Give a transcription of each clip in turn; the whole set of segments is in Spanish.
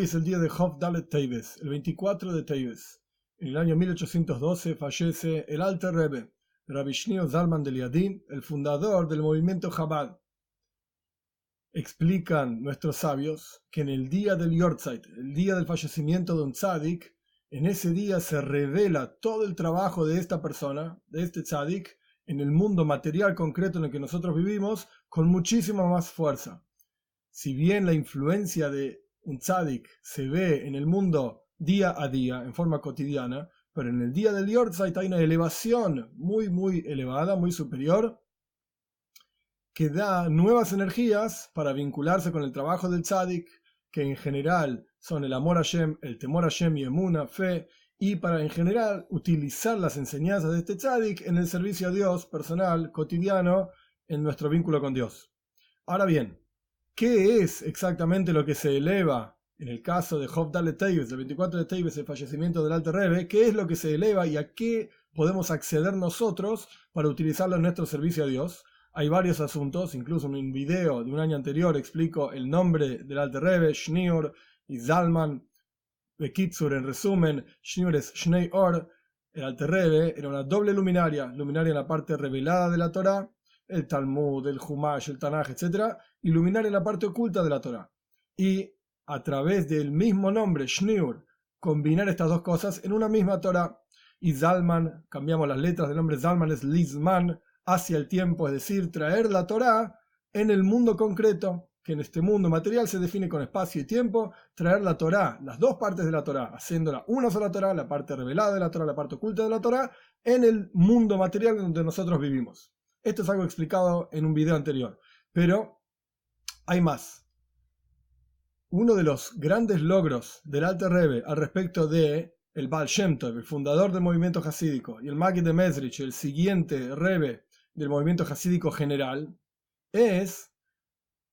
Es el día de Hov Dalet Teibes, el 24 de Teibes. En el año 1812 fallece el Alter Rebbe, Rabbi Shneur Zalman de Liadin, el fundador del movimiento Chabad. Explican nuestros sabios que en el día del Yortzeit, el día del fallecimiento de un tzadik, en ese día se revela todo el trabajo de esta persona, de este tzadik, en el mundo material concreto en el que nosotros vivimos, con muchísima más fuerza. Si bien la influencia de un tzadik se ve en el mundo día a día, en forma cotidiana, pero en el día del Yortzeit hay una elevación muy, muy elevada, muy superior, que da nuevas energías para vincularse con el trabajo del tzadik, que en general son el amor a Shem, el temor a Shem y emuna, fe, y para en general utilizar las enseñanzas de este tzadik en el servicio a Dios personal, cotidiano, en nuestro vínculo con Dios. Ahora bien, ¿Qué es exactamente lo que se eleva en el caso de Job Dalet Teibes, el 24 de Teibes, el fallecimiento del Alter Rebbe? ¿Qué es lo que se eleva y a qué podemos acceder nosotros para utilizarlo en nuestro servicio a Dios? Hay varios asuntos, incluso en un video de un año anterior explico el nombre del Alter Rebbe, Schneer y Zalman. Bekitsur, en resumen, Schneer es Shnei Or, el Alter Rebbe era una doble luminaria, luminaria en la parte revelada de la Torah el Talmud, el Humash, el Tanaj, etc., iluminar en la parte oculta de la Torah. Y a través del mismo nombre, Shneur, combinar estas dos cosas en una misma Torah. Y Zalman, cambiamos las letras del nombre Zalman, es Lizman, hacia el tiempo, es decir, traer la Torah en el mundo concreto, que en este mundo material se define con espacio y tiempo, traer la Torah, las dos partes de la Torah, haciéndola una sola Torah, la parte revelada de la Torah, la parte oculta de la Torah, en el mundo material donde nosotros vivimos. Esto es algo explicado en un video anterior, pero hay más. Uno de los grandes logros del Alter Rebbe al respecto de el Baal Shem Tov, el fundador del movimiento hasídico, y el Magid de Mesrich, el siguiente Rebbe del movimiento hasídico general, es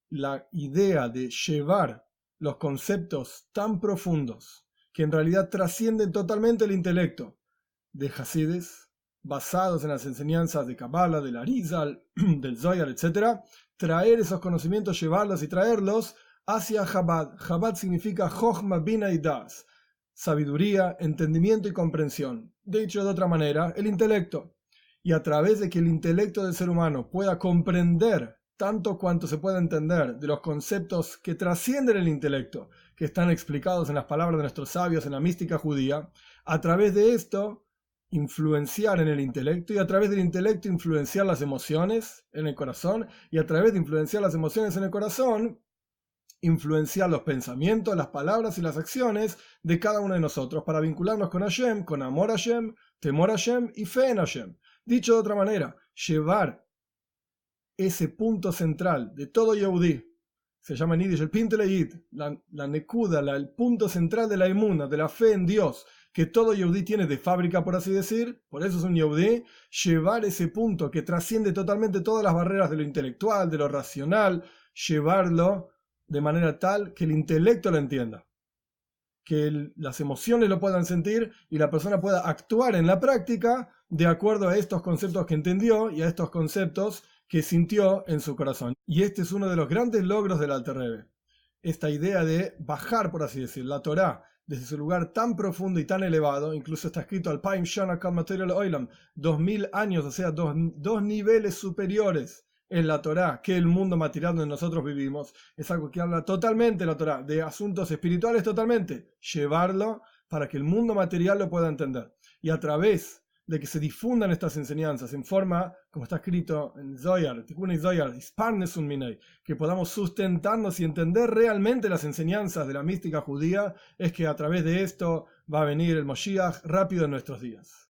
la idea de llevar los conceptos tan profundos que en realidad trascienden totalmente el intelecto de Hasides basados en las enseñanzas de Kabbalah, del Arizal, del Zoyar, etc., traer esos conocimientos, llevarlos y traerlos hacia Chabad. Chabad significa Chochma Bina y Das, sabiduría, entendimiento y comprensión. De hecho, de otra manera, el intelecto. Y a través de que el intelecto del ser humano pueda comprender tanto cuanto se pueda entender de los conceptos que trascienden el intelecto, que están explicados en las palabras de nuestros sabios en la mística judía, a través de esto influenciar en el intelecto y a través del intelecto influenciar las emociones en el corazón y a través de influenciar las emociones en el corazón influenciar los pensamientos, las palabras y las acciones de cada uno de nosotros para vincularnos con Hashem, con amor a Hashem, temor a Hashem y fe en Hashem. Dicho de otra manera, llevar ese punto central de todo Yehudi, se llama en el Pinteleit, la, la Nekuda, el punto central de la inmuna, de la fe en Dios, que todo Yehudi tiene de fábrica, por así decir, por eso es un Yehudi, llevar ese punto que trasciende totalmente todas las barreras de lo intelectual, de lo racional, llevarlo de manera tal que el intelecto lo entienda, que las emociones lo puedan sentir y la persona pueda actuar en la práctica de acuerdo a estos conceptos que entendió y a estos conceptos que sintió en su corazón. Y este es uno de los grandes logros del Alter Rebbe. Esta idea de bajar, por así decir, la Torá desde su lugar tan profundo y tan elevado, incluso está escrito al Paim Shana Material Oilam, dos mil años, o sea, dos, dos niveles superiores en la Torá que el mundo material donde nosotros vivimos. Es algo que habla totalmente la Torá, de asuntos espirituales totalmente. Llevarlo para que el mundo material lo pueda entender. Y a través de que se difundan estas enseñanzas en forma, como está escrito en Zoyar, Tikkun Zoyar, que podamos sustentarnos y entender realmente las enseñanzas de la mística judía, es que a través de esto va a venir el Moshiach rápido en nuestros días.